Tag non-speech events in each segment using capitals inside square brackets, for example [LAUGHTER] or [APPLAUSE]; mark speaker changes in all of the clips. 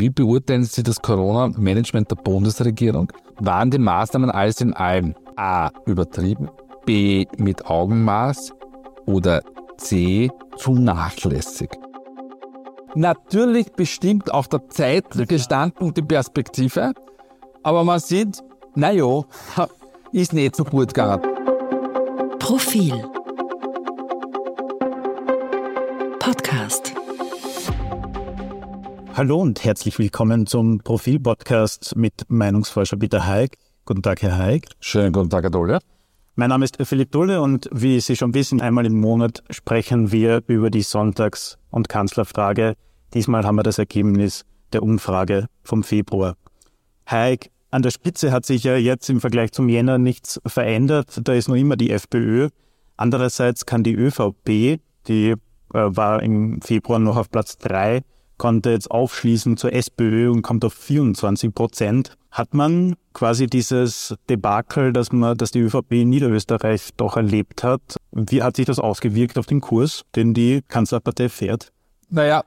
Speaker 1: Wie beurteilen Sie das Corona-Management der Bundesregierung? Waren die Maßnahmen alles in allem A. übertrieben, B. mit Augenmaß oder C. zu nachlässig? Natürlich bestimmt auch der Zeitgestandpunkt die Perspektive, aber man sieht, naja, [LAUGHS] ist nicht so gut gegangen.
Speaker 2: Profil Podcast
Speaker 3: Hallo und herzlich willkommen zum Profil-Podcast mit Meinungsforscher Peter Haig. Guten Tag, Herr Haig.
Speaker 1: Schönen guten Tag, Herr Dolle.
Speaker 3: Mein Name ist Philipp Dulle und wie Sie schon wissen, einmal im Monat sprechen wir über die Sonntags- und Kanzlerfrage. Diesmal haben wir das Ergebnis der Umfrage vom Februar. Haig, an der Spitze hat sich ja jetzt im Vergleich zum Jänner nichts verändert. Da ist noch immer die FPÖ. Andererseits kann die ÖVP, die äh, war im Februar noch auf Platz drei, konnte jetzt aufschließen zur SPÖ und kommt auf 24 Prozent. Hat man quasi dieses Debakel, dass man, dass die ÖVP in Niederösterreich doch erlebt hat, wie hat sich das ausgewirkt auf den Kurs, den die Kanzlerpartei fährt?
Speaker 1: Naja,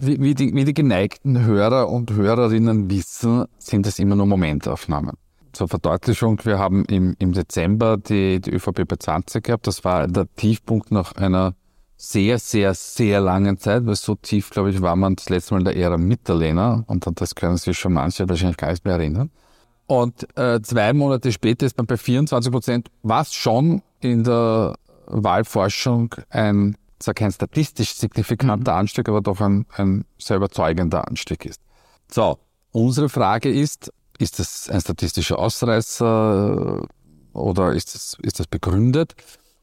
Speaker 1: wie, wie, die, wie die geneigten Hörer und Hörerinnen wissen, sind das immer nur Momentaufnahmen. Zur Verdeutlichung, wir haben im, im Dezember die, die ÖVP bei 20 gehabt. Das war der Tiefpunkt nach einer sehr, sehr, sehr langen Zeit, weil so tief, glaube ich, war man das letzte Mal in der Ära Mitterlehner und das können sich schon manche wahrscheinlich gar nicht mehr erinnern. Und äh, zwei Monate später ist man bei 24 Prozent, was schon in der Wahlforschung ein, zwar kein statistisch signifikanter mhm. Anstieg, aber doch ein, ein sehr überzeugender Anstieg ist. So, unsere Frage ist, ist das ein statistischer Ausreißer oder ist das, ist das begründet?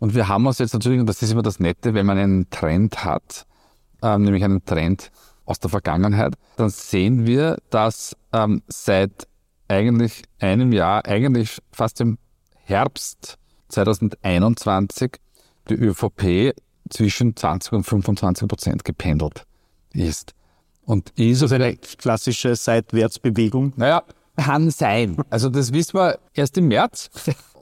Speaker 1: Und wir haben uns jetzt natürlich, und das ist immer das Nette, wenn man einen Trend hat, ähm, nämlich einen Trend aus der Vergangenheit, dann sehen wir, dass ähm, seit eigentlich einem Jahr, eigentlich fast im Herbst 2021, die ÖVP zwischen 20 und 25 Prozent gependelt ist. Und ist
Speaker 3: also eine klassische Seitwärtsbewegung?
Speaker 1: Naja, kann sein. Also das wissen wir erst im März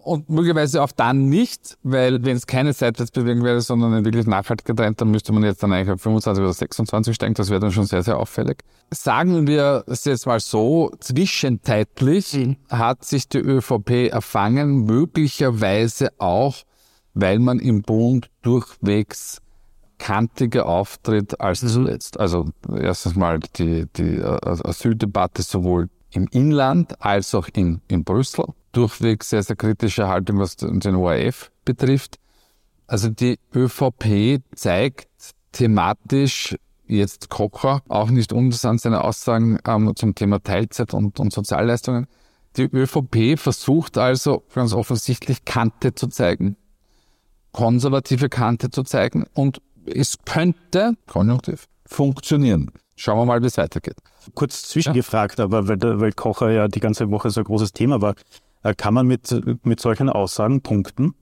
Speaker 1: und möglicherweise auch dann nicht, weil wenn es keine Seitwärtsbewegung wäre, sondern ein wirklich nachhaltiger Trend, dann müsste man jetzt dann eigentlich auf 25 oder 26 steigen. Das wäre dann schon sehr, sehr auffällig. Sagen wir es jetzt mal so, zwischenzeitlich mhm. hat sich die ÖVP erfangen, möglicherweise auch, weil man im Bund durchwegs kantiger auftritt als mhm. zuletzt. Also erstens mal die, die Asyldebatte sowohl im Inland als auch in, in Brüssel durchweg sehr, sehr kritische Haltung, was den ORF betrifft. Also die ÖVP zeigt thematisch jetzt Kocher, auch nicht uninteressant seine Aussagen ähm, zum Thema Teilzeit und, und Sozialleistungen. Die ÖVP versucht also ganz offensichtlich Kante zu zeigen, konservative Kante zu zeigen und es könnte, konjunktiv, funktionieren. Schauen wir mal, wie es weitergeht.
Speaker 3: Kurz zwischengefragt, ja. aber weil, weil Kocher ja die ganze Woche so ein großes Thema war, kann man mit, mit solchen Aussagen punkten?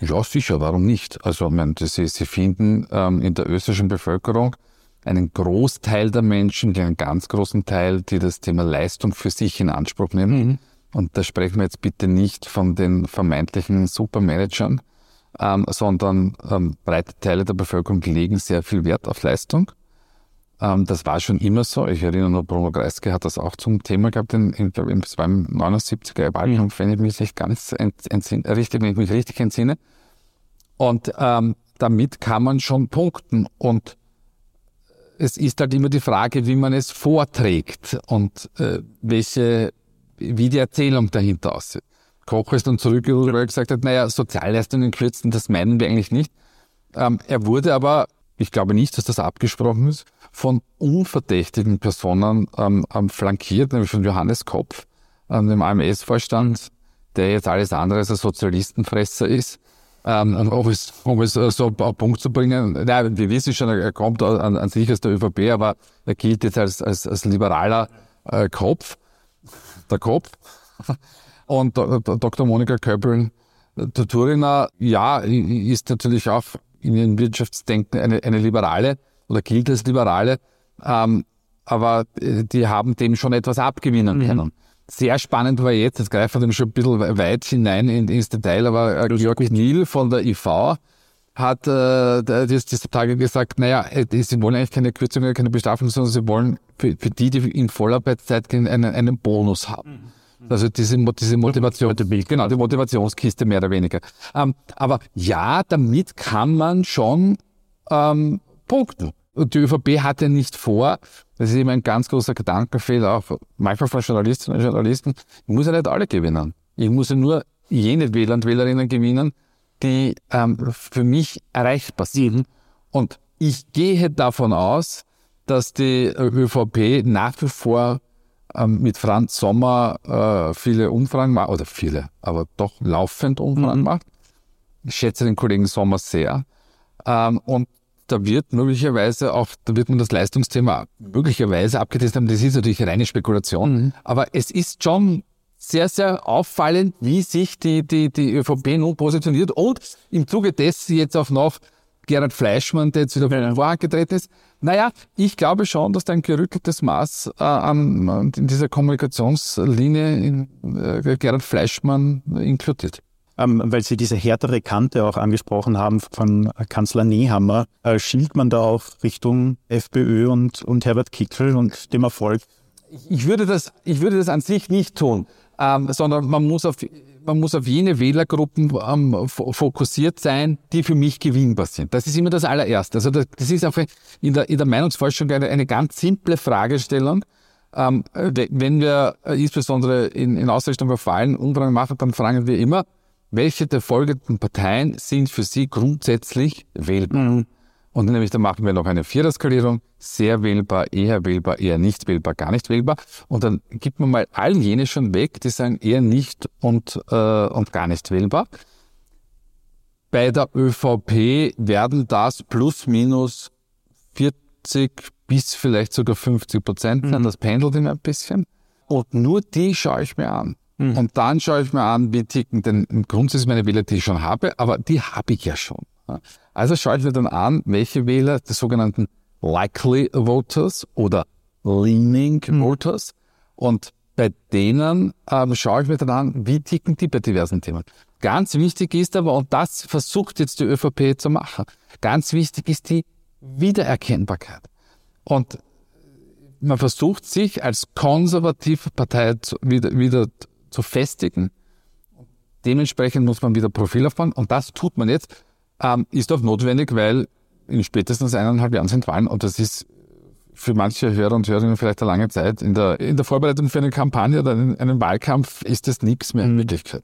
Speaker 1: Ja, sicher, warum nicht? Also, ich meine, Sie, Sie finden ähm, in der österreichischen Bevölkerung einen Großteil der Menschen, einen ganz großen Teil, die das Thema Leistung für sich in Anspruch nehmen. Mhm. Und da sprechen wir jetzt bitte nicht von den vermeintlichen Supermanagern, ähm, sondern ähm, breite Teile der Bevölkerung legen sehr viel Wert auf Leistung. Ähm, das war schon immer so. Ich erinnere noch, Bruno Kreisky hat das auch zum Thema gehabt, in, in, es war im 79er Wahlkampf, wenn ich mich nicht ganz entsinne, richtig, wenn ich mich richtig entsinne. Und ähm, damit kann man schon punkten. Und es ist halt immer die Frage, wie man es vorträgt und äh, welche, wie die Erzählung dahinter aussieht. Koch ist dann zurückgerudert, weil er gesagt hat, naja, Sozialleistungen kürzen, das meinen wir eigentlich nicht. Ähm, er wurde aber ich glaube nicht, dass das abgesprochen ist, von unverdächtigen Personen ähm, ähm, flankiert, nämlich von Johannes Kopf, ähm, dem AMS-Vorstand, der jetzt alles andere als ein Sozialistenfresser ist. Ähm, um, es, um es äh, so auf Punkt zu bringen, nein, wir wissen schon, er kommt an, an sich aus der ÖVP, aber er gilt jetzt als, als, als liberaler äh, Kopf, der Kopf. Und Dr. Monika Köppel, der Turiner, ja, ist natürlich auch in ihrem Wirtschaftsdenken eine, eine Liberale oder gilt als Liberale, ähm, aber äh, die haben dem schon etwas abgewinnen mhm. können. Sehr spannend war jetzt, jetzt greifen wir schon ein bisschen weit hinein ins Detail, aber äh, Georg Niel von der IV hat äh, dieser Tage gesagt, naja, äh, sie wollen eigentlich keine Kürzung, keine Bestrafung, sondern sie wollen für, für die, die in Vollarbeitszeit gehen, einen, einen Bonus haben. Also diese, diese Motivation, genau, die Motivationskiste mehr oder weniger. Ähm, aber ja, damit kann man schon ähm, punkten. Und die ÖVP hat ja nicht vor, das ist immer ein ganz großer Gedankenfehler, auch manchmal von Journalistinnen und Journalisten, ich muss ja nicht alle gewinnen. Ich muss ja nur jene Wähler und Wählerinnen gewinnen, die ähm, für mich erreichbar sind. Und ich gehe davon aus, dass die ÖVP nach wie vor mit Franz Sommer äh, viele Umfragen macht, oder viele, aber doch laufend Umfragen mhm. macht. Ich schätze den Kollegen Sommer sehr. Ähm, und da wird möglicherweise auch, da wird man das Leistungsthema möglicherweise abgetestet haben. Das ist natürlich reine Spekulation. Mhm. Aber es ist schon sehr, sehr auffallend, wie sich die, die, die ÖVP nun positioniert und im Zuge dessen jetzt auch noch Gerhard Fleischmann, der jetzt wieder vor den Vorhang getreten ist. Naja, ich glaube schon, dass da ein gerütteltes Maß äh, an, in dieser Kommunikationslinie in, äh, Gerhard Fleischmann inkludiert.
Speaker 3: Ähm, weil Sie diese härtere Kante auch angesprochen haben von Kanzler Nehammer, äh, schielt man da auch Richtung FPÖ und, und Herbert Kickel und dem Erfolg?
Speaker 1: Ich würde das, ich würde das an sich nicht tun ähm, sondern man muss auf man muss auf jene Wählergruppen ähm, fokussiert sein, die für mich gewinnbar sind. Das ist immer das allererste. Also das, das ist auch in der, in der Meinungsforschung eine, eine ganz simple Fragestellung. Ähm, wenn wir äh, insbesondere in, in Ausrichtung auf Wahlen Umfragen machen, dann fragen wir immer, welche der folgenden Parteien sind für Sie grundsätzlich wählbar? Mhm. Und nämlich da machen wir noch eine Viererskalierung, sehr wählbar, eher wählbar, eher nicht wählbar, gar nicht wählbar. Und dann gibt man mal all jene schon weg, die sagen eher nicht und, äh, und gar nicht wählbar. Bei der ÖVP werden das plus minus 40 bis vielleicht sogar 50 Prozent sein. Mhm. Das pendelt immer ein bisschen. Und nur die schaue ich mir an. Mhm. Und dann schaue ich mir an, wie ticken denn grundsätzlich meine Wähler, die ich schon habe, aber die habe ich ja schon. Also schaue ich mir dann an, welche Wähler der sogenannten Likely Voters oder Leaning mhm. Voters und bei denen ähm, schaue ich mir dann an, wie ticken die bei diversen Themen. Ganz wichtig ist aber, und das versucht jetzt die ÖVP zu machen, ganz wichtig ist die Wiedererkennbarkeit. Und man versucht sich als konservative Partei zu, wieder, wieder zu festigen. Dementsprechend muss man wieder Profil aufbauen und das tut man jetzt ähm, ist auch notwendig, weil in spätestens eineinhalb Jahren sind Wahlen und das ist für manche Hörer und Hörerinnen vielleicht eine lange Zeit. In der, in der Vorbereitung für eine Kampagne oder einen, einen Wahlkampf ist das nichts mehr in mhm. Wirklichkeit.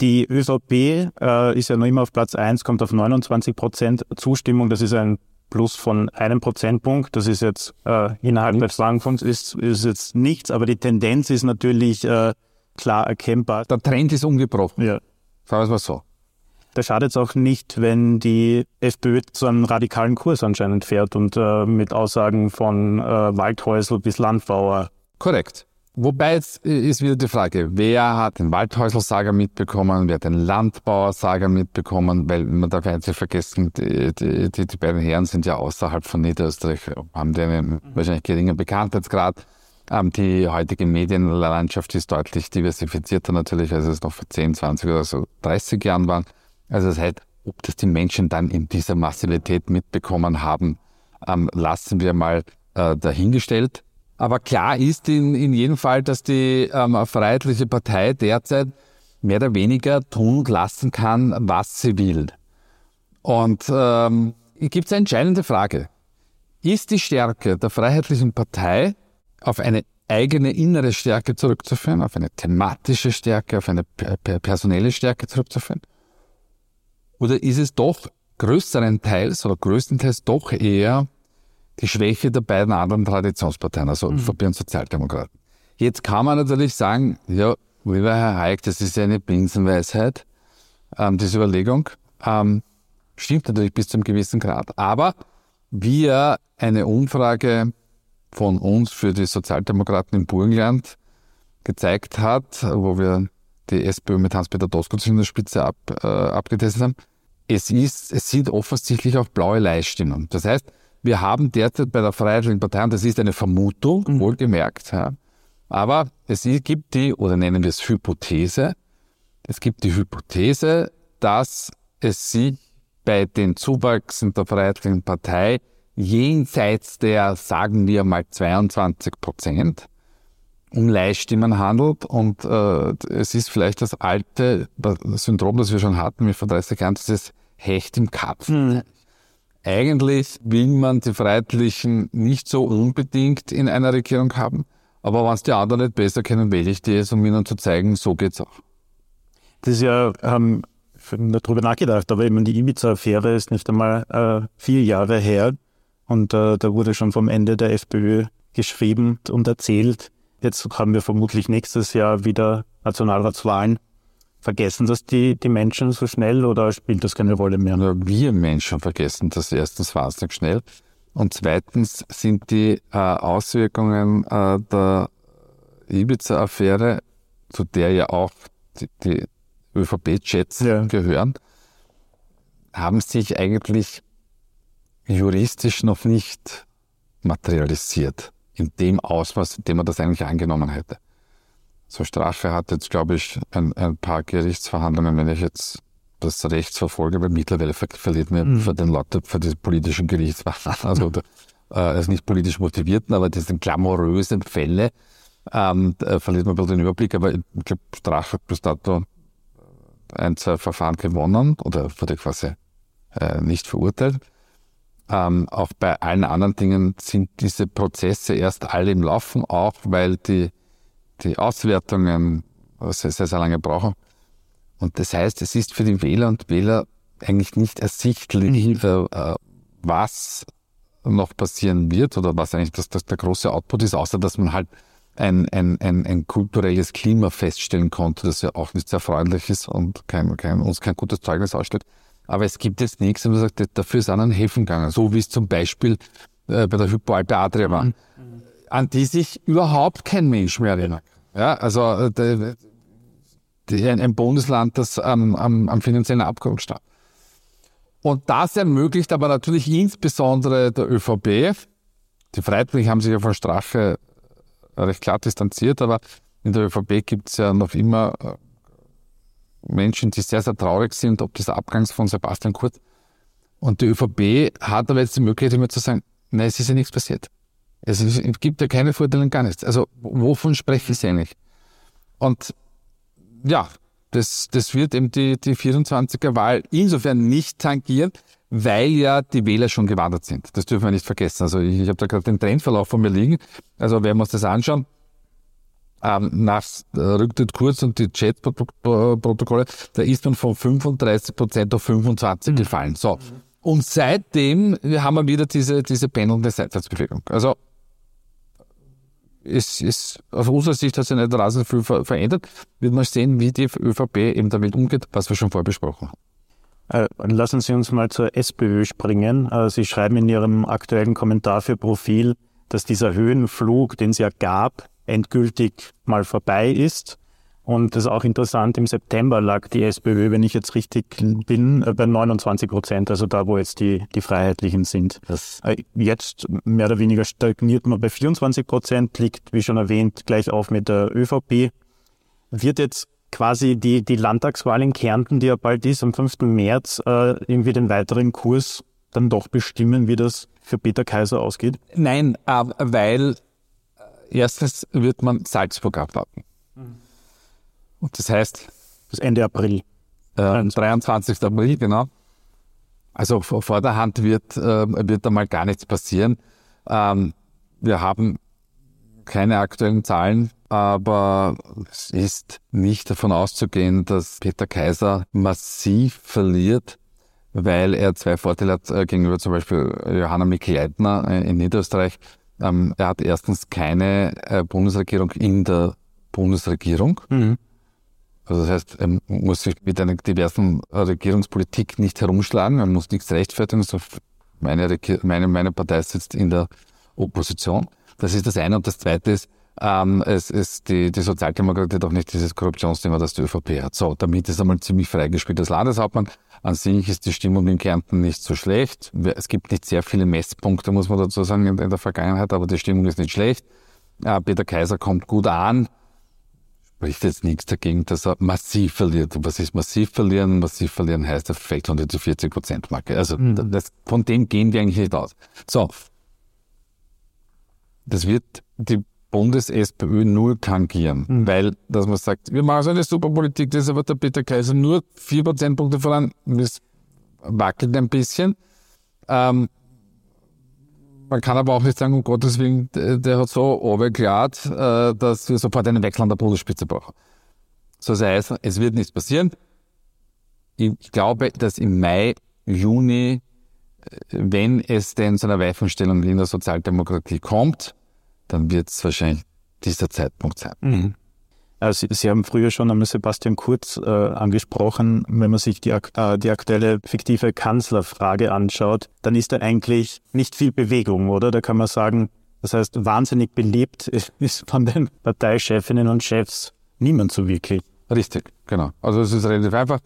Speaker 3: Die ÖVP äh, ist ja noch immer auf Platz 1, kommt auf 29 Prozent Zustimmung. Das ist ein Plus von einem Prozentpunkt. Das ist jetzt äh, innerhalb des Wahlkampfs ist, ist jetzt nichts, aber die Tendenz ist natürlich äh, klar erkennbar.
Speaker 1: Der Trend ist ungebrochen. Ja. Sagen wir es mal so.
Speaker 3: Da schadet es auch nicht, wenn die FPÖ zu einem radikalen Kurs anscheinend fährt und äh, mit Aussagen von äh, Waldhäusl bis Landbauer.
Speaker 1: Korrekt. Wobei jetzt ist wieder die Frage, wer hat den Waldhäusl-Sager mitbekommen, wer hat den Landbauer-Sager mitbekommen, weil man darf ja nicht vergessen, die, die, die, beiden Herren sind ja außerhalb von Niederösterreich, haben die einen wahrscheinlich geringen Bekanntheitsgrad. Ähm, die heutige Medienlandschaft ist deutlich diversifizierter natürlich, als es noch vor 10, 20 oder so 30 Jahren war. Also das heißt, ob das die Menschen dann in dieser Massivität mitbekommen haben, ähm, lassen wir mal äh, dahingestellt. Aber klar ist in, in jedem Fall, dass die ähm, Freiheitliche Partei derzeit mehr oder weniger tun lassen kann, was sie will. Und ähm, gibt es eine entscheidende Frage. Ist die Stärke der Freiheitlichen Partei auf eine eigene innere Stärke zurückzuführen, auf eine thematische Stärke, auf eine personelle Stärke zurückzuführen? Oder ist es doch größeren Teils oder größtenteils doch eher die Schwäche der beiden anderen Traditionsparteien, also mhm. ÖVP und Sozialdemokraten? Jetzt kann man natürlich sagen, ja, lieber Herr Hayek, das ist ja eine Binsenweisheit, ähm, diese Überlegung. Ähm, stimmt natürlich bis zu einem gewissen Grad. Aber wie eine Umfrage von uns für die Sozialdemokraten im Burgenland gezeigt hat, wo wir die SPÖ mit Hans-Peter Doskozil in der Spitze ab, äh, abgetestet haben. Es, ist, es sind offensichtlich auch blaue Leihstimmen. Das heißt, wir haben derzeit bei der Freiheitlichen Partei, und das ist eine Vermutung, mhm. wohlgemerkt, ja, aber es gibt die, oder nennen wir es Hypothese, es gibt die Hypothese, dass es sich bei den Zuwachs in der Freiheitlichen Partei jenseits der, sagen wir mal, 22 Prozent um Leihstimmen handelt. Und äh, es ist vielleicht das alte Syndrom, das wir schon hatten mit vor 30 Jahren, dieses Hecht im Kapfen. Mhm. Eigentlich will man die Freiheitlichen nicht so unbedingt in einer Regierung haben, aber wenn es die anderen nicht besser kennen, wähle ich die jetzt, um ihnen zu zeigen, so geht's auch.
Speaker 3: Das ist ja, ähm, darüber nachgedacht, aber eben die Ibiza-Affäre ist nicht einmal äh, vier Jahre her und äh, da wurde schon vom Ende der FPÖ geschrieben und erzählt. Jetzt haben wir vermutlich nächstes Jahr wieder Nationalratswahlen. Vergessen das die, die Menschen so schnell oder spielt das keine Rolle mehr?
Speaker 1: Ja, wir Menschen vergessen das erstens wahnsinnig schnell. Und zweitens sind die äh, Auswirkungen äh, der Ibiza-Affäre, zu der ja auch die, die ÖVP-Chats ja. gehören, haben sich eigentlich juristisch noch nicht materialisiert in dem Ausmaß, in dem man das eigentlich angenommen hätte. So Strafe hat jetzt, glaube ich, ein, ein paar Gerichtsverhandlungen, wenn ich jetzt das Recht verfolge, weil mittlerweile ver verliert mir mhm. für den Leute, für die politischen Gerichtsverhandlungen, [LAUGHS] also, äh, also nicht politisch motivierten, aber diese glamourösen Fälle, ähm, da verliert man ein bisschen den Überblick, aber ich glaube, Strafe hat bis dato ein, zwei Verfahren gewonnen oder wurde quasi äh, nicht verurteilt. Ähm, auch bei allen anderen Dingen sind diese Prozesse erst alle im Laufen, auch weil die, die Auswertungen sehr, sehr, sehr lange brauchen. Und das heißt, es ist für die Wähler und Wähler eigentlich nicht ersichtlich, mhm. äh, was noch passieren wird oder was eigentlich das, das der große Output ist, außer dass man halt ein, ein, ein, ein kulturelles Klima feststellen konnte, das ja auch nicht sehr freundlich ist und kein, kein, uns kein gutes Zeugnis ausstellt. Aber es gibt jetzt nichts, wo man sagt, dafür ist anderen helfen gegangen. So wie es zum Beispiel äh, bei der Hypoalpe Adria war, mhm. an die sich überhaupt kein Mensch mehr erinnert. Ja, also äh, die, ein, Bundesland, das am, am, am finanziellen Abgrund stand. Und das ermöglicht aber natürlich insbesondere der ÖVP, die Freiheitlichen haben sich ja von Strache recht klar distanziert, aber in der ÖVP gibt es ja noch immer äh, Menschen, die sehr, sehr traurig sind, ob dieser Abgangs von Sebastian Kurz. Und die ÖVP hat aber jetzt die Möglichkeit, immer zu sagen, nein, es ist ja nichts passiert. Es, gibt ja keine Vorteile und gar nichts. Also wovon spreche ich eigentlich? Und ja, das, das wird eben die, die 24er Wahl insofern nicht tangieren, weil ja die Wähler schon gewandert sind. Das dürfen wir nicht vergessen. Also ich, ich habe da gerade den Trendverlauf von mir liegen. Also wenn wir uns das anschauen, ähm, nach äh, Rücktritt kurz und die Chat-Protokolle, da ist man von 35 Prozent auf 25 mhm. gefallen. So. Und seitdem haben wir wieder diese, diese pendelnde Seitwärtsbewegung. Also, es ist, aus unserer Sicht hat sich nicht rasend viel ver verändert. Wird man sehen, wie die ÖVP eben damit umgeht, was wir schon vorher besprochen
Speaker 3: haben. Äh, lassen Sie uns mal zur SPÖ springen. Äh, Sie schreiben in Ihrem aktuellen Kommentar für Profil, dass dieser Höhenflug, den es ja gab, endgültig mal vorbei ist. Und das ist auch interessant, im September lag die SPÖ, wenn ich jetzt richtig bin, äh, bei 29 Prozent, also da, wo jetzt die, die Freiheitlichen sind. Das äh, jetzt mehr oder weniger stagniert man bei 24 Prozent, liegt, wie schon erwähnt, gleich auf mit der ÖVP. Wird jetzt quasi die, die Landtagswahl in Kärnten, die ja bald ist, am 5. März, äh, irgendwie den weiteren Kurs dann doch bestimmen, wie das für Peter Kaiser ausgeht?
Speaker 1: Nein, weil erstens wird man Salzburg abwarten. Mhm. Und das heißt.
Speaker 3: Bis Ende April.
Speaker 1: Äh, 23. April, genau. Also vor, vor der Hand wird, äh, wird da mal gar nichts passieren. Ähm, wir haben keine aktuellen Zahlen, aber es ist nicht davon auszugehen, dass Peter Kaiser massiv verliert, weil er zwei Vorteile hat äh, gegenüber zum Beispiel Johanna Mikl-Leitner äh, in Niederösterreich. Ähm, er hat erstens keine äh, Bundesregierung in der Bundesregierung. Mhm. Also das heißt, er muss sich mit einer diversen Regierungspolitik nicht herumschlagen, er muss nichts rechtfertigen. Also meine, meine, meine Partei sitzt in der Opposition. Das ist das eine. Und das zweite ist, ähm, es ist die, die Sozialdemokratie auch nicht dieses Korruptionsthema, das die ÖVP hat. So, damit ist einmal ziemlich freigespielt als Landeshauptmann. An sich ist die Stimmung in Kärnten nicht so schlecht. Es gibt nicht sehr viele Messpunkte, muss man dazu sagen, in, in der Vergangenheit, aber die Stimmung ist nicht schlecht. Äh, Peter Kaiser kommt gut an. spricht jetzt nichts dagegen, dass er massiv verliert. Und was ist massiv verlieren? Massiv verlieren heißt, er fällt unter die 40-Prozent-Marke. Also
Speaker 3: Mhm.
Speaker 1: das, von dem gehen wir eigentlich nicht aus. So, das wird die Bundes-SPÖ null tangieren, weil, dass man sagt, wir machen so eine super Politik, das ist aber der Peter Kaiser nur vier Prozentpunkte voran, das wackelt ein bisschen. Ähm, man kann aber auch nicht sagen, um Gottes Willen, der, der hat so runtergeladen, äh, dass wir sofort einen Wechsel an der Bundesspitze brauchen. So sei es, es wird nichts passieren. Ich glaube, dass im Mai, Juni, äh, wenn es denn zu einer Weichenstellung in der Sozialdemokratie kommt, dann wird es wahrscheinlich dieser Zeitpunkt sein.
Speaker 3: Äh, Sie, Sie haben früher schon einmal Sebastian Kurz äh, angesprochen. Wenn man sich die, äh, die aktuelle fiktive Kanzlerfrage anschaut, dann ist da eigentlich nicht viel Bewegung, oder? Da kann man sagen, das heißt, wahnsinnig beliebt [LAUGHS] ist von den Parteichefinnen und Chefs niemand so wirklich.
Speaker 1: Richtig, genau. Also es ist relativ einfach.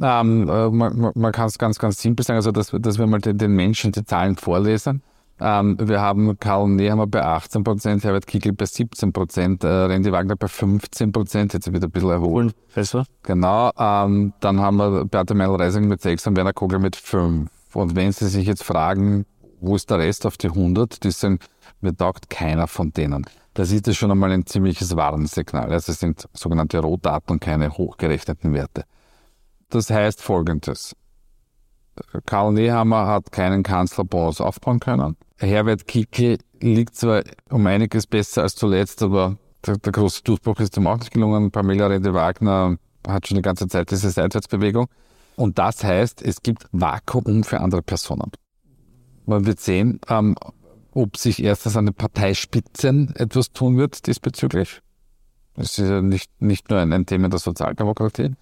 Speaker 1: Ähm, äh, man man, man kann es ganz, ganz simpel sagen, also dass, dass wir mal den, den Menschen die Zahlen vorlesen. Ähm, wir haben Karl Nehammer bei 18 Prozent, Herbert Kickl bei 17 Prozent, äh, Randy Wagner bei 15 Prozent, jetzt wieder ein bisschen erholt.
Speaker 3: Besser?
Speaker 1: Genau, ähm, dann haben wir Beate Meindl-Reising mit 6 und Werner Kogler mit 5. Und wenn Sie sich jetzt fragen, wo ist der Rest auf die 100, die sind, mir taugt keiner von denen. Das ist ja schon einmal ein ziemliches Warnsignal. Also es sind sogenannte Rohdaten und keine hochgerechneten Werte. Das heißt folgendes. Karl Nehammer hat keinen Kanzlerbonus aufbauen können. Herbert Kickl liegt zwar um einiges besser als zuletzt, aber der, der große Durchbruch ist ihm auch nicht gelungen. Pamela Rede-Wagner hat schon die ganze Zeit diese Seitwärtsbewegung. Und das heißt, es gibt Vakuum für andere Personen. Man wird sehen, ähm, ob sich erstens an den Parteispitzen etwas tun wird diesbezüglich. Das ist ja nicht, nicht nur ein, ein Thema der Sozialdemokratie.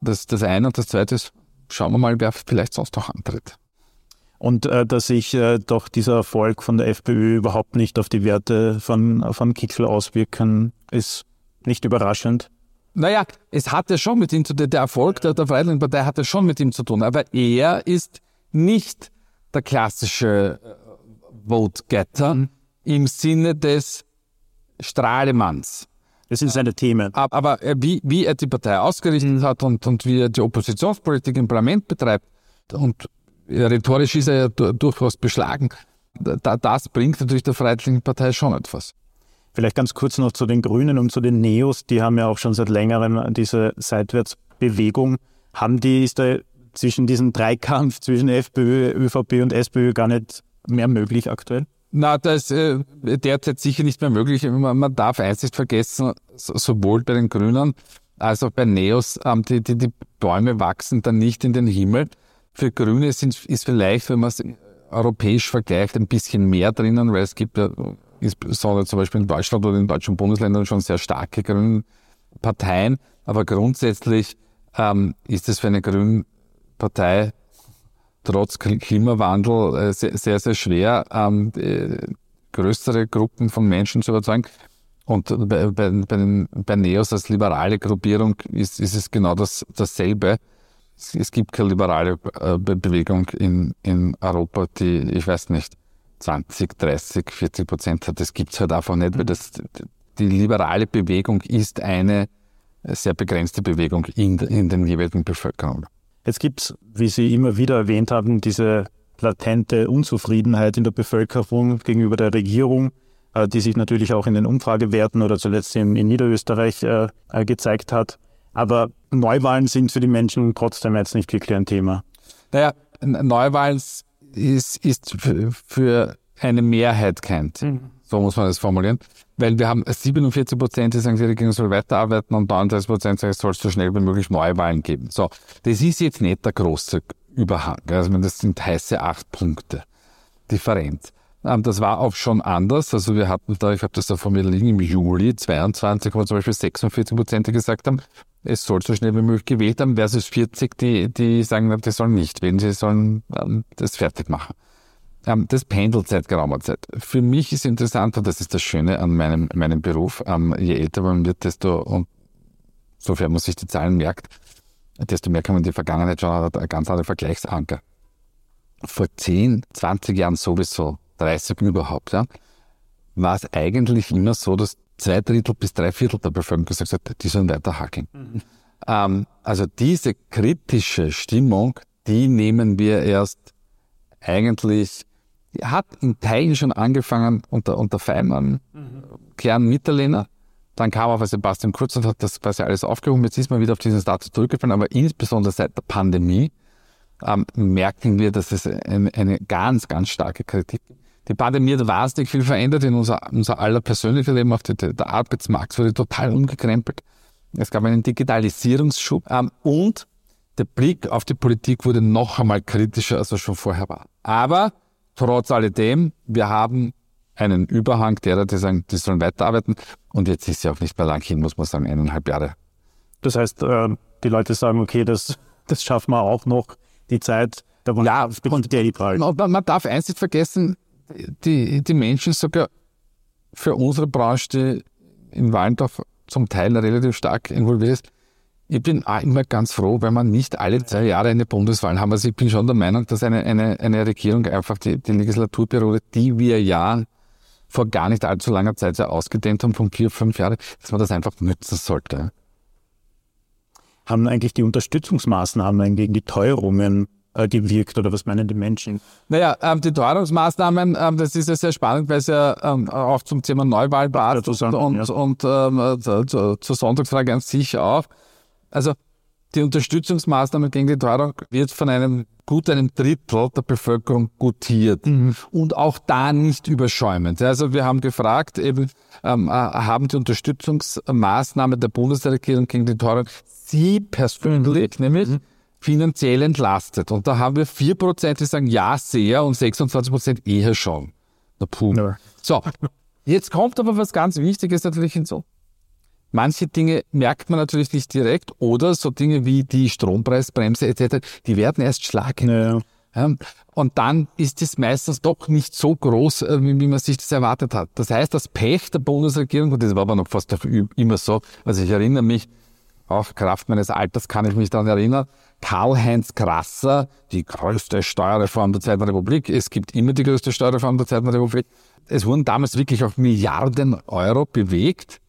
Speaker 1: Das das eine und das zweite ist, schauen wir mal, wer vielleicht sonst noch antritt.
Speaker 3: Und äh, dass sich äh, doch dieser Erfolg von der FPÖ überhaupt nicht auf die Werte von, von Kickl auswirken, ist nicht überraschend.
Speaker 1: Naja, es hatte schon mit ihm zu tun, der Erfolg der, der Freiheitlichen Partei hatte schon mit ihm zu tun, aber er ist nicht der klassische äh, Vote-Getter im Sinne des Strahlemanns.
Speaker 3: Das sind seine Themen.
Speaker 1: Ab- Aber er- wie, wie er die Partei ausgerichtet hat und, und wie er die Oppositionspolitik im Parlament betreibt und rhetorisch ist er ja du- durchaus beschlagen, da, das bringt natürlich der Freiheitlichen Partei schon etwas.
Speaker 3: Vielleicht ganz kurz noch zu den Grünen und zu den Neos. Die haben ja auch schon seit längerem diese Seitwärtsbewegung. Haben die, ist da zwischen diesem Dreikampf zwischen FPÖ, ÖVP und SPÖ gar nicht mehr möglich aktuell?
Speaker 1: Na, das ist äh, derzeit sicher nicht mehr möglich. Man, man darf eins nicht vergessen, so, sowohl bei den Grünen als auch bei Neos, ähm, die, die, die Bäume wachsen dann nicht in den Himmel. Für Grüne sind, ist vielleicht, wenn man es europäisch vergleicht, ein bisschen mehr drinnen, weil es gibt ja, insbesondere zum Beispiel in Deutschland oder in deutschen Bundesländern schon sehr starke grüne Parteien. Aber grundsätzlich ähm, ist es für eine grüne Partei trotz Kl- Klimawandel äh, sehr, sehr, schwer, ähm, äh, größere Gruppen von Menschen zu überzeugen. Und bei, bei, bei, bei NEOS als liberale Gruppierung ist, ist es genau das, dasselbe. Es, es gibt keine liberale äh, Be Bewegung in, in Europa, die, ich weiß nicht, 20, 30, 40 Prozent hat. Das gibt's halt einfach nicht, weil das, die liberale Bewegung ist eine sehr begrenzte Bewegung in, in den jeweiligen Bevölkerungen.
Speaker 3: Jetzt gibt es, wie Sie immer wieder erwähnt haben, diese latente Unzufriedenheit in der Bevölkerung gegenüber der Regierung, äh, die sich natürlich auch in den Umfragewerten oder zuletzt in, in Niederösterreich äh, äh, gezeigt hat. Aber Neuwahlen sind für die Menschen trotzdem jetzt nicht wirklich ein Thema.
Speaker 1: Naja, Neuwahlen ist, ist für, für eine Mehrheit kein Thema. So muss man das formulieren. Weil wir haben 47 Prozent, die sagen, die Regierung soll weiterarbeiten und 39 Prozent sagen, es soll so schnell wie möglich Neuwahlen geben. So, das ist jetzt nicht der große Überhang. Also das sind heiße acht Punkte Differenz. Ähm, Das war auch schon anders. Also wir hatten da, ich habe das da vor mir liegen, im Juli 22, wo zum Beispiel 46 Prozent gesagt haben, es soll so schnell wie möglich gewählt haben, versus 40, die, die sagen, die sollen nicht wählen, sie sollen ähm, das fertig machen. Ähm, das pendelt seit geraumer Zeit. Für mich ist interessant, und das ist das Schöne an meinem, meinem Beruf, ähm, je älter man wird, desto, und sofern man sich die Zahlen merkt, desto mehr kann man die Vergangenheit schauen, hat eine ganz andere Vergleichsanker. Vor 10, 20 Jahren sowieso, 30 überhaupt, ja, war es eigentlich immer so, dass zwei Drittel bis drei Viertel der Bevölkerung gesagt hat, die sollen weiter hackeln. Ähm, also diese kritische Stimmung, die nehmen wir erst eigentlich, hat in Teilen schon angefangen unter, unter Feimann, Kern Mitterlehner. Dann kam aber Sebastian Kurz und hat das quasi alles aufgehoben. Jetzt ist man wieder auf diesen Status zurückgefallen, aber insbesondere seit der Pandemie ähm, merken wir, dass es eine, eine ganz, ganz starke Kritik gibt. Die Pandemie hat wahnsinnig viel verändert in unser, unser aller persönliches Leben. Auf die, der Arbeitsmarkt wurde total umgekrempelt. Es gab einen Digitalisierungsschub ähm, und der Blick auf die Politik wurde noch einmal kritischer, als er schon vorher war. Aber trotz alledem, wir haben einen Überhang derer, die sagen, die sollen weiterarbeiten. Und jetzt ist ja auch nicht mehr lang hin, muss man sagen, eineinhalb Jahre.
Speaker 3: Das heißt, äh, die Leute sagen, okay, das, das schaffen wir auch noch. Die Zeit, da war
Speaker 1: Ja,
Speaker 3: und der
Speaker 1: man, man darf eins nicht vergessen, die, die Menschen sogar für unsere Branche, die in Wallendorf zum Teil relativ stark involviert ist, ich bin immer ganz froh, wenn man nicht alle zwei Jahre eine Bundeswahl haben. Also ich bin schon der Meinung, dass eine, eine, eine Regierung einfach die, die Legislaturperiode, die wir ja vor gar nicht allzu langer Zeit ja ausgedehnt haben, von vier, fünf Jahre, dass man das einfach nützen sollte.
Speaker 3: Haben eigentlich die Unterstützungsmaßnahmen gegen die Teuerungen äh, gewirkt oder was meinen die Menschen?
Speaker 1: Naja, ähm, die Teuerungsmaßnahmen, ähm, das ist ja sehr spannend, weil es ja ähm, auch zum Thema Neuwahl
Speaker 3: zu
Speaker 1: und,
Speaker 3: ja.
Speaker 1: und ähm, zu, zur Sonntagsfrage an sich auch. Also die Unterstützungsmaßnahme gegen die Teuerung wird von einem gut einem Drittel der Bevölkerung gutiert und auch da nicht überschäumend. Also wir haben gefragt, eben ähm, äh, haben die Unterstützungsmaßnahmen der Bundesregierung gegen die Teuerung Sie persönlich nämlich finanziell entlastet. Und da haben wir 4%, die sagen ja, sehr und 26% eher schon. Na puh.
Speaker 3: Ja.
Speaker 1: So, jetzt kommt aber was ganz Wichtiges natürlich hinzu. Manche Dinge merkt man natürlich nicht direkt oder so Dinge wie die Strompreisbremse etc., die werden erst schlagen.
Speaker 3: Ja.
Speaker 1: Ja, und dann ist es meistens doch nicht so groß, äh, wie man sich das erwartet hat. Das heißt, das Pech der Bundesregierung, und das war aber noch fast auch immer so, also ich erinnere mich, auch Kraft meines Alters kann ich mich daran erinnern, Karl-Heinz Krasser, die größte Steuerreform der Zweiten Republik. Es gibt immer die größte Steuerreform der Zweiten Republik. Es wurden damals wirklich auf Milliarden Euro bewegt.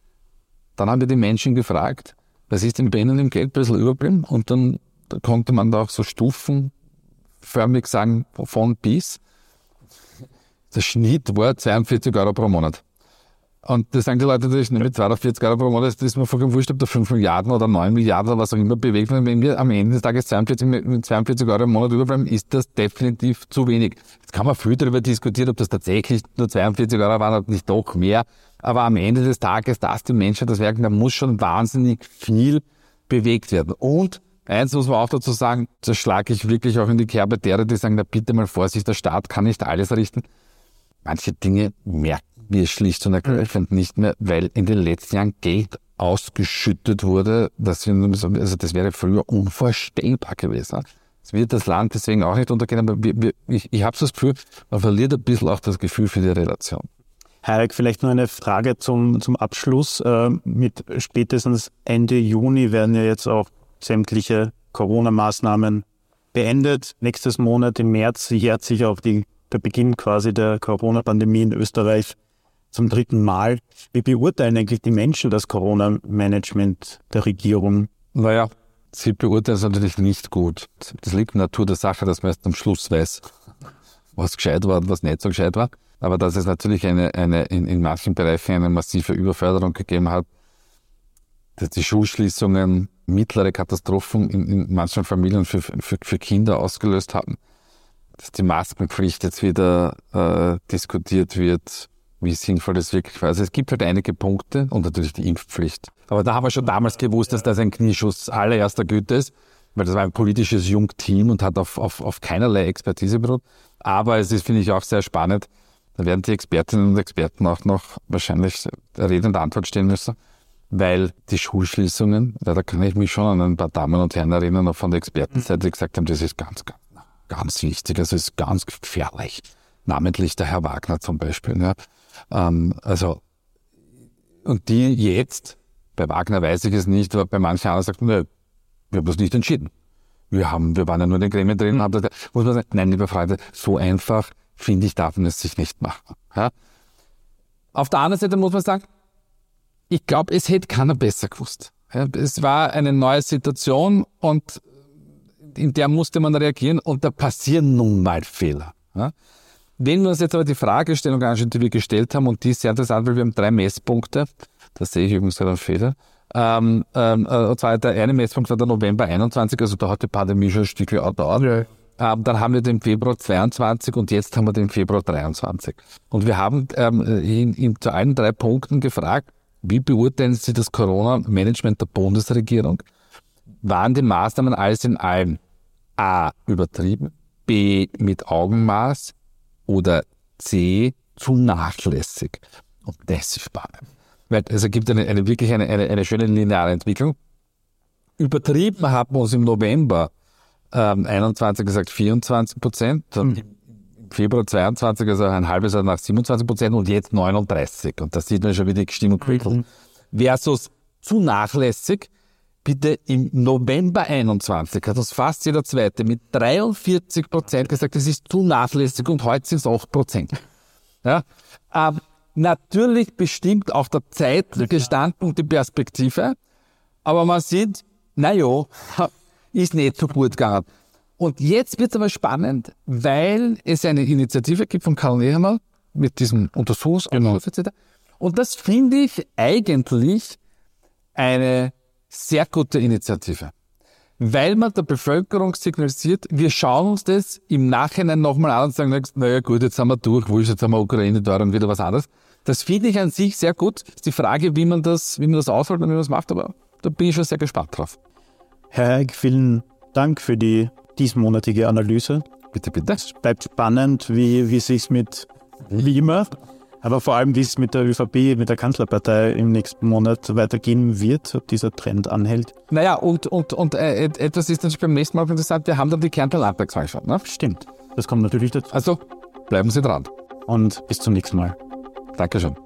Speaker 1: Dann haben wir die Menschen gefragt, was ist denn bei Ihnen im Geldbörsel überblieben? Und dann da konnte man da auch so stufenförmig sagen, von bis. Der Schnitt war 42 Euro pro Monat. Und das sagen die Leute natürlich nicht mit 240 Euro pro Monat, das ist mir vollkommen wurscht, ob da 5 Milliarden oder 9 Milliarden oder was auch immer bewegt wird. Wenn wir am Ende des Tages 42, mit 42 Euro im Monat überbleiben, ist das definitiv zu wenig. Jetzt kann man viel darüber diskutieren, ob das tatsächlich nur 42 Euro waren oder nicht doch mehr. Aber am Ende des Tages, dass die Menschen das werken, da muss schon wahnsinnig viel bewegt werden. Und eins muss man auch dazu sagen, das schlage ich wirklich auch in die Kerbe derer, die sagen, na bitte mal Vorsicht, der Staat kann nicht alles richten. Manche Dinge merken wir schlicht und ergreifend nicht mehr, weil in den letzten Jahren Geld ausgeschüttet wurde, dass wir, also das wäre früher unvorstellbar gewesen. Es wird das Land deswegen auch nicht untergehen, aber wir, wir, ich, ich habe so das Gefühl, man verliert ein bisschen auch das Gefühl für die Relation.
Speaker 3: Heirik, vielleicht noch eine Frage zum, zum Abschluss. Äh, mit spätestens Ende Juni werden ja jetzt auch sämtliche Corona-Maßnahmen beendet. Nächstes Monat im März jährt sich auch die, der Beginn quasi der Corona-Pandemie in Österreich zum dritten Mal. Wie beurteilen eigentlich die Menschen das Corona-Management der Regierung?
Speaker 1: Naja, sie beurteilen es natürlich nicht gut. Das liegt in der Natur der Sache, dass man erst am Schluss weiß, was gescheit war und was nicht so gescheit war. Aber dass es natürlich eine, eine in, in manchen Bereichen eine massive Überförderung gegeben hat, dass die Schulschließungen mittlere Katastrophen in, in manchen Familien für, für, für Kinder ausgelöst haben, dass die Maskenpflicht jetzt wieder äh, diskutiert wird, wie sinnvoll das wirklich war. Also es gibt halt einige Punkte und natürlich die Impfpflicht. Aber da haben wir schon damals gewusst, dass das ein Knieschuss allererster Güte ist, weil das war ein politisches Jungteam und hat auf, auf, auf keinerlei Expertise beruht. Aber es ist, finde ich, auch sehr spannend. Da werden die Expertinnen und Experten auch noch wahrscheinlich Rede und Antwort stehen müssen, weil die Schulschließungen, ja, da kann ich mich schon an ein paar Damen und Herren erinnern, auch von der Expertenseite, die gesagt haben, das ist ganz, ganz, wichtig, es ist ganz gefährlich. Namentlich der Herr Wagner zum Beispiel. Ja. Ähm, also, und die jetzt, bei Wagner weiß ich es nicht, aber bei manchen anderen sagt, nö, wir haben das nicht entschieden. Wir haben, wir waren ja nur in den Gremien drin, haben das, muss man sagen, nein, lieber Freunde, so einfach, finde ich, darf man es sich nicht machen. Ja? Auf der anderen Seite muss man sagen, ich glaube, es hätte keiner besser gewusst. Ja, es war eine neue Situation und in der musste man reagieren und da passieren nun mal Fehler. Ja. Wenn wir uns jetzt aber die Fragestellung anschauen, die wir gestellt haben, und die ist sehr interessant, weil wir haben drei Messpunkte, da sehe ich übrigens gerade einen Fehler, ähm, ähm, äh, und zwar der eine Messpunkt war der November 21, also da hat die Pandemie schon ein Stückchen gedauert. Ja. Ähm, dann haben wir den Februar 22 und jetzt haben wir den Februar 23. Und wir haben ähm, in, in, zu allen drei Punkten gefragt, wie beurteilen Sie das Corona-Management der Bundesregierung? Waren die Maßnahmen alles in allem A übertrieben, B mit Augenmaß oder C zu nachlässig? Und das ist spannend. Weil es ergibt eine, eine wirklich eine, eine, eine schöne lineare Entwicklung. Übertrieben haben wir uns im November ähm, 21 gesagt 24 Prozent, mhm. im Februar 22, also ein halbes Jahr nach 27 Prozent und jetzt 39. Und da sieht man schon, wie die Stimmung quickelt. Mhm. Versus zu nachlässig, bitte im November 21 hat uns fast jeder Zweite mit 43 Prozent gesagt, das ist zu nachlässig und heute sind es 8 Prozent. [LAUGHS] Ja? Ähm, natürlich bestimmt auch der zeitliche Standpunkt die Perspektive, aber man sieht, naja, [LAUGHS] ist nicht so gut gegangen. Und jetzt wird es aber spannend, weil es eine Initiative gibt von Karl Nehammer mit diesem Untersuchungsausschuss genau. etc. Und das finde ich eigentlich eine sehr gute Initiative. Weil man der Bevölkerung signalisiert, wir schauen uns das im Nachhinein nochmal an und sagen, naja gut, jetzt sind wir durch, wo ist jetzt wir Ukraine da und wieder was anderes. Das finde ich an sich sehr gut. Das ist die Frage, wie man das, wie man das ausholt und wie man das macht, aber da bin ich schon sehr gespannt drauf.
Speaker 3: Herr Heig, vielen Dank für die diesmonatige Analyse.
Speaker 1: Bitte, bitte.
Speaker 3: Es bleibt spannend, wie, wie sich mit, wie immer, aber vor allem, wie es mit der ÖVP, mit der Kanzlerpartei im nächsten Monat weitergehen wird, ob dieser Trend anhält.
Speaker 1: Naja, und, und, und äh, etwas ist natürlich beim nächsten Mal interessant, wir haben dann die Kärntner Landtagswahl schon. Ne?
Speaker 3: Stimmt, das kommt natürlich dazu.
Speaker 1: Also bleiben Sie dran.
Speaker 3: Und bis zum nächsten Mal.
Speaker 1: Dankeschön.